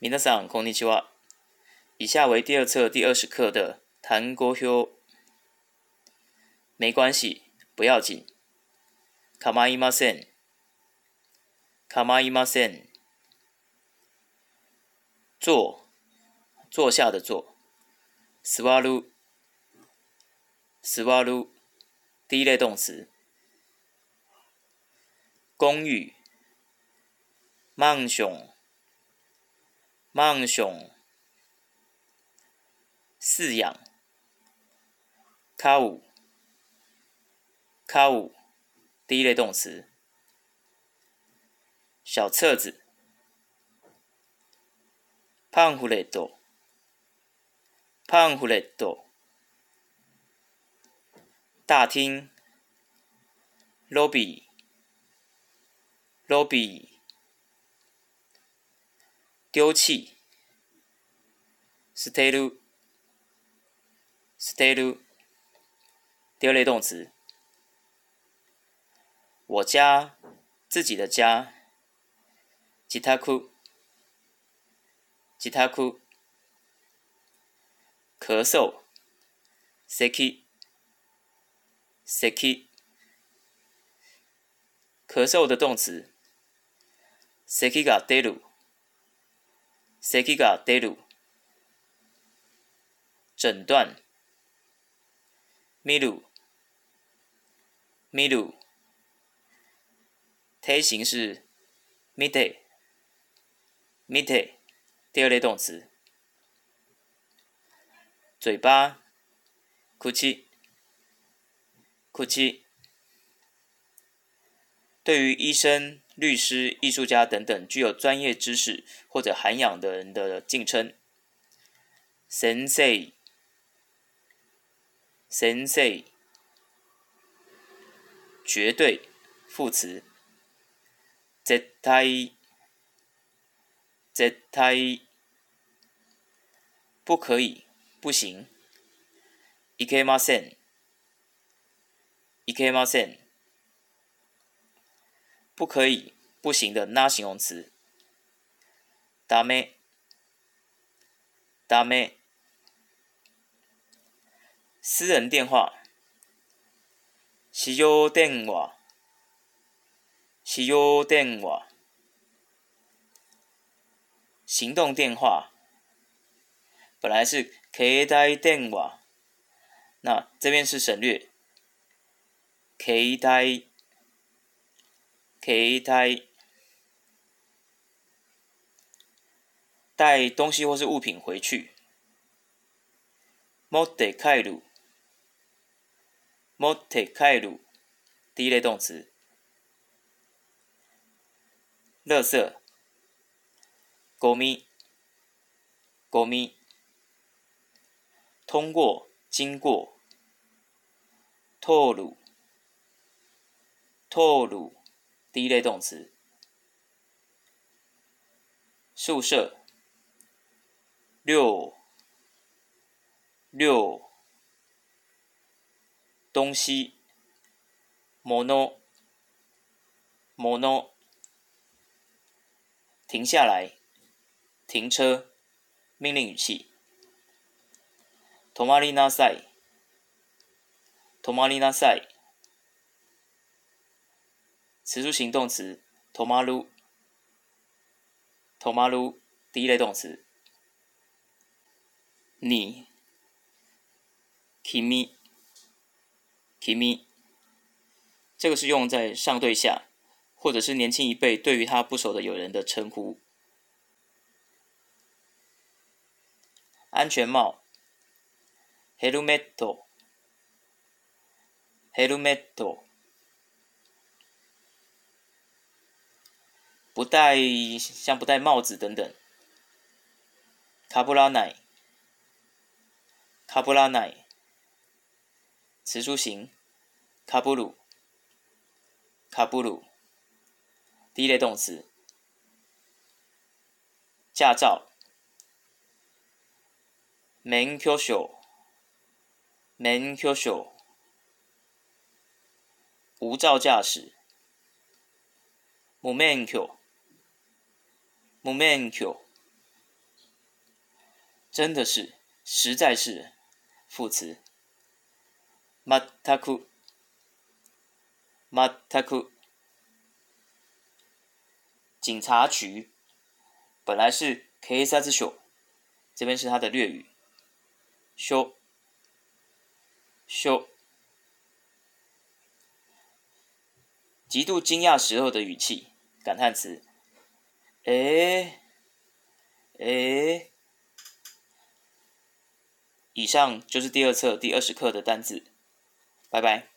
皆さんこんにちは。以下为第二册第二十课的単語表。没关系，不要紧。構いません。構いません。坐，坐下的坐。座る。座る。第一类动词。公寓。マンション。 マンション。饲养。飼う。飼う。第一类动词。小册子。パンフレット。パンフレット。大厅。ロビー。ロビー。 丢弃。捨てる。捨てる。第二类动词。我家，自己的家。自宅。自宅。咳嗽。咳。咳。咳嗽的动词。咳が出 る。咳が出る。诊断。見る。見る。推形是見て。見て。第二类动词。嘴巴。口。口。对于医生。 律师、艺术家等等具有专业知识或者涵养的人的敬称。sensei。sensei。绝对副词。絶対。絶対。不可以，不行。いけません。いけません。 不可以，不行的那形容词。ダメ、ダメ。私人电话。使用電話、使用電話。行动电话。本来是携帯電話，那这边是省略。携帯。 携带带东西或是物品回去。持って帰る。持って帰る。第一类动词。垃圾。ゴミ。ゴミ。通过，经过。通る。通る。 第一类动词，宿舍，六，六，东西，モノ，モノ，停下来，停车，命令语气，止まりなさい，止まりなさい。 词续性动词，tomaru，tomaru，第一类动词。你，kimi，kimi，这个是用在上对下，或者是年轻一辈对于他不熟的友人的称呼。安全帽，helmet，helmet Hel。不戴，像不戴帽子等等。卡布拉奶，卡布拉奶，词数型，卡布鲁，卡布鲁，第一类动词。驾照，免驾照，免驾照，无照驾驶，无免考。无免許， 真的是，实在是，副词。まったく、まったく。警察局本来是警察署，这边是它的略语。修修。极度惊讶时候的语气，感叹词。 诶，诶，以上就是第二册第二十课的单字，拜拜。